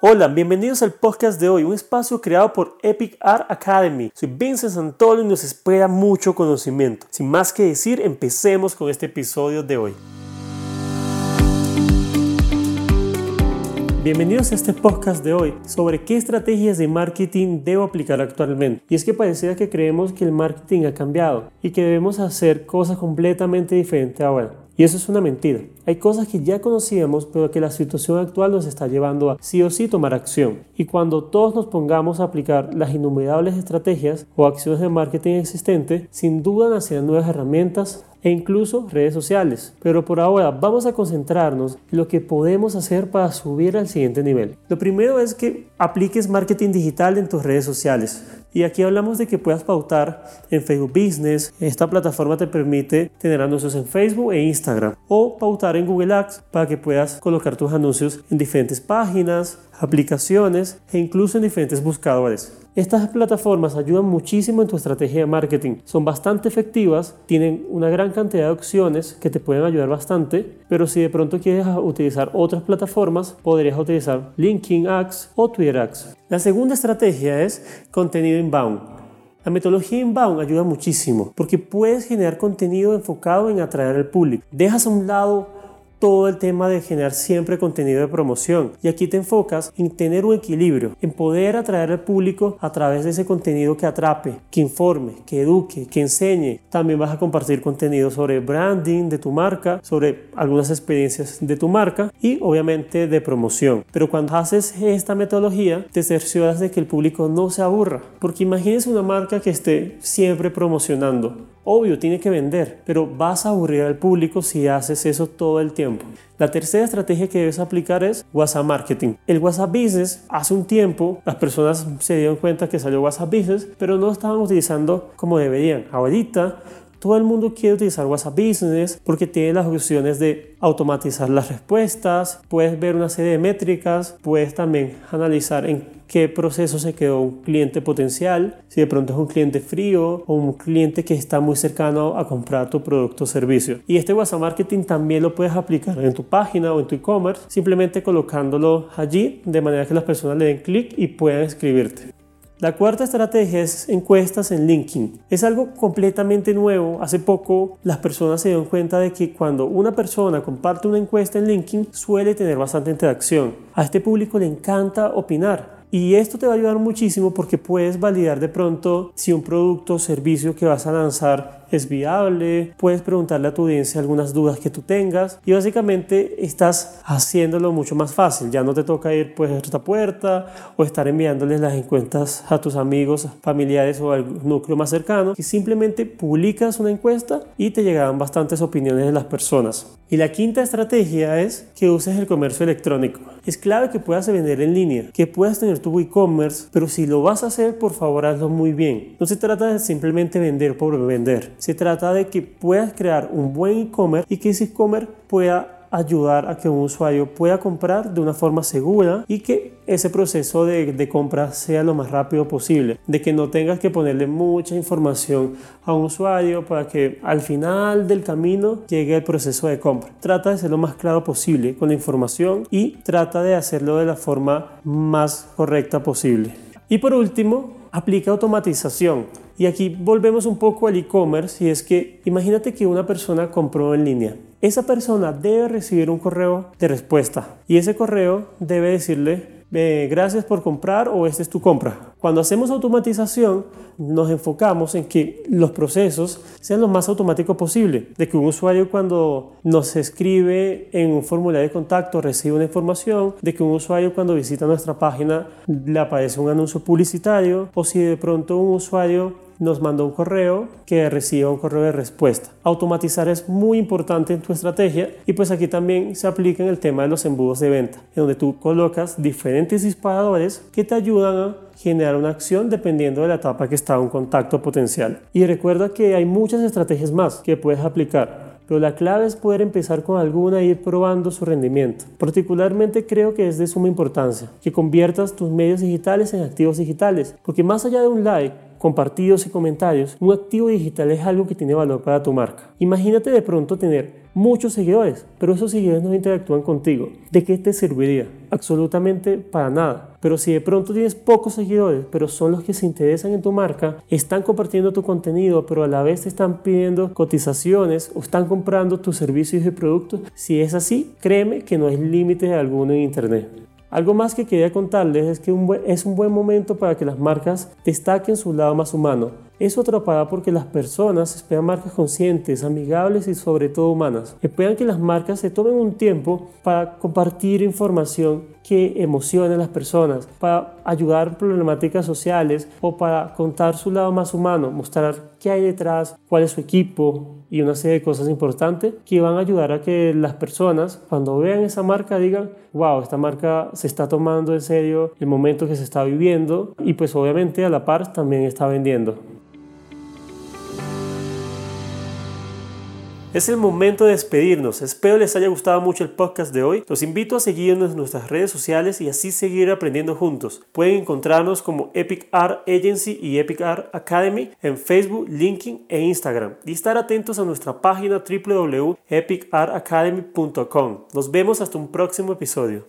Hola, bienvenidos al podcast de hoy, un espacio creado por Epic Art Academy. Soy Vincent Santoro y nos espera mucho conocimiento. Sin más que decir, empecemos con este episodio de hoy. Bienvenidos a este podcast de hoy sobre qué estrategias de marketing debo aplicar actualmente. Y es que pareciera que creemos que el marketing ha cambiado y que debemos hacer cosas completamente diferentes ahora. Y eso es una mentira. Hay cosas que ya conocíamos, pero que la situación actual nos está llevando a sí o sí tomar acción. Y cuando todos nos pongamos a aplicar las innumerables estrategias o acciones de marketing existentes, sin duda nacerán nuevas herramientas e incluso redes sociales. Pero por ahora vamos a concentrarnos en lo que podemos hacer para subir al siguiente nivel. Lo primero es que apliques marketing digital en tus redes sociales. Y aquí hablamos de que puedas pautar en Facebook Business. Esta plataforma te permite tener anuncios en Facebook e Instagram. O pautar en Google Ads para que puedas colocar tus anuncios en diferentes páginas, aplicaciones e incluso en diferentes buscadores. Estas plataformas ayudan muchísimo en tu estrategia de marketing. Son bastante efectivas, tienen una gran cantidad de opciones que te pueden ayudar bastante, pero si de pronto quieres utilizar otras plataformas, podrías utilizar LinkedIn Ads o Twitter Ads. La segunda estrategia es contenido inbound. La metodología inbound ayuda muchísimo porque puedes generar contenido enfocado en atraer al público. Dejas a un lado todo el tema de generar siempre contenido de promoción. Y aquí te enfocas en tener un equilibrio, en poder atraer al público a través de ese contenido que atrape, que informe, que eduque, que enseñe. También vas a compartir contenido sobre branding de tu marca, sobre algunas experiencias de tu marca y obviamente de promoción. Pero cuando haces esta metodología, te cercioras de que el público no se aburra. Porque imagínese una marca que esté siempre promocionando Obvio, tiene que vender, pero vas a aburrir al público si haces eso todo el tiempo. La tercera estrategia que debes aplicar es WhatsApp Marketing. El WhatsApp Business, hace un tiempo, las personas se dieron cuenta que salió WhatsApp Business, pero no lo estaban utilizando como deberían. Ahorita todo el mundo quiere utilizar WhatsApp Business porque tiene las opciones de automatizar las respuestas, puedes ver una serie de métricas, puedes también analizar en qué proceso se quedó un cliente potencial, si de pronto es un cliente frío o un cliente que está muy cercano a comprar tu producto o servicio. Y este WhatsApp Marketing también lo puedes aplicar en tu página o en tu e-commerce, simplemente colocándolo allí de manera que las personas le den clic y puedan escribirte. La cuarta estrategia es encuestas en LinkedIn. Es algo completamente nuevo. Hace poco las personas se dieron cuenta de que cuando una persona comparte una encuesta en LinkedIn suele tener bastante interacción. A este público le encanta opinar. Y esto te va a ayudar muchísimo porque puedes validar de pronto si un producto o servicio que vas a lanzar es viable, puedes preguntarle a tu audiencia algunas dudas que tú tengas y básicamente estás haciéndolo mucho más fácil. Ya no te toca ir pues a esta puerta o estar enviándoles las encuestas a tus amigos, familiares o al núcleo más cercano, y simplemente publicas una encuesta y te llegarán bastantes opiniones de las personas. Y la quinta estrategia es que uses el comercio electrónico. Es clave que puedas vender en línea, que puedas tener tu e-commerce, pero si lo vas a hacer, por favor hazlo muy bien. No se trata de simplemente vender por vender. Se trata de que puedas crear un buen e-commerce y que ese e-commerce pueda ayudar a que un usuario pueda comprar de una forma segura y que ese proceso de, compra sea lo más rápido posible, de que no tengas que ponerle mucha información a un usuario para que al final del camino llegue el proceso de compra. Trata de ser lo más claro posible con la información y trata de hacerlo de la forma más correcta posible. Y por último, aplica automatización. Y aquí volvemos un poco al e-commerce y es que imagínate que una persona compró en línea. Esa persona debe recibir un correo de respuesta y ese correo debe decirle gracias por comprar o esta es tu compra. Cuando hacemos automatización, nos enfocamos en que los procesos sean lo más automático posible, de que un usuario cuando nos escribe en un formulario de contacto recibe una información, de que un usuario cuando visita nuestra página le aparece un anuncio publicitario, o si de pronto un usuario nos mandó un correo que reciba un correo de respuesta. Automatizar es muy importante en tu estrategia y pues aquí también se aplica en el tema de los embudos de venta, en donde tú colocas diferentes disparadores que te ayudan a generar una acción dependiendo de la etapa que está un contacto potencial. Y recuerda que hay muchas estrategias más que puedes aplicar pero la clave es poder empezar con alguna e ir probando su rendimiento. Particularmente creo que es de suma importancia que conviertas tus medios digitales en activos digitales, porque más allá de un like, compartidos y comentarios, un activo digital es algo que tiene valor para tu marca. Imagínate de pronto tener muchos seguidores, pero esos seguidores no interactúan contigo. ¿De qué te serviría? Absolutamente para nada. Pero si de pronto tienes pocos seguidores, pero son los que se interesan en tu marca, están compartiendo tu contenido, pero a la vez te están pidiendo cotizaciones o están comprando tus servicios y productos, si es así, créeme que no hay límite alguno en Internet. Algo más que quería contarles es que es un buen momento para que las marcas destaquen su lado más humano. Eso atrapada porque las personas esperan marcas conscientes, amigables y sobre todo humanas. Esperan que las marcas se tomen un tiempo para compartir información que emocione a las personas, para ayudar en problemáticas sociales o para contar su lado más humano, mostrar qué hay detrás, cuál es su equipo y una serie de cosas importantes que van a ayudar a que las personas cuando vean esa marca digan, wow, esta marca se está tomando en serio el momento que se está viviendo y pues obviamente a la par también está vendiendo. Es el momento de despedirnos. Espero les haya gustado mucho el podcast de hoy. Los invito a seguirnos en nuestras redes sociales y así seguir aprendiendo juntos. Pueden encontrarnos como Epic Art Agency y Epic Art Academy en Facebook, LinkedIn e Instagram. Y estar atentos a nuestra página www.epicartacademy.com. Nos vemos hasta un próximo episodio.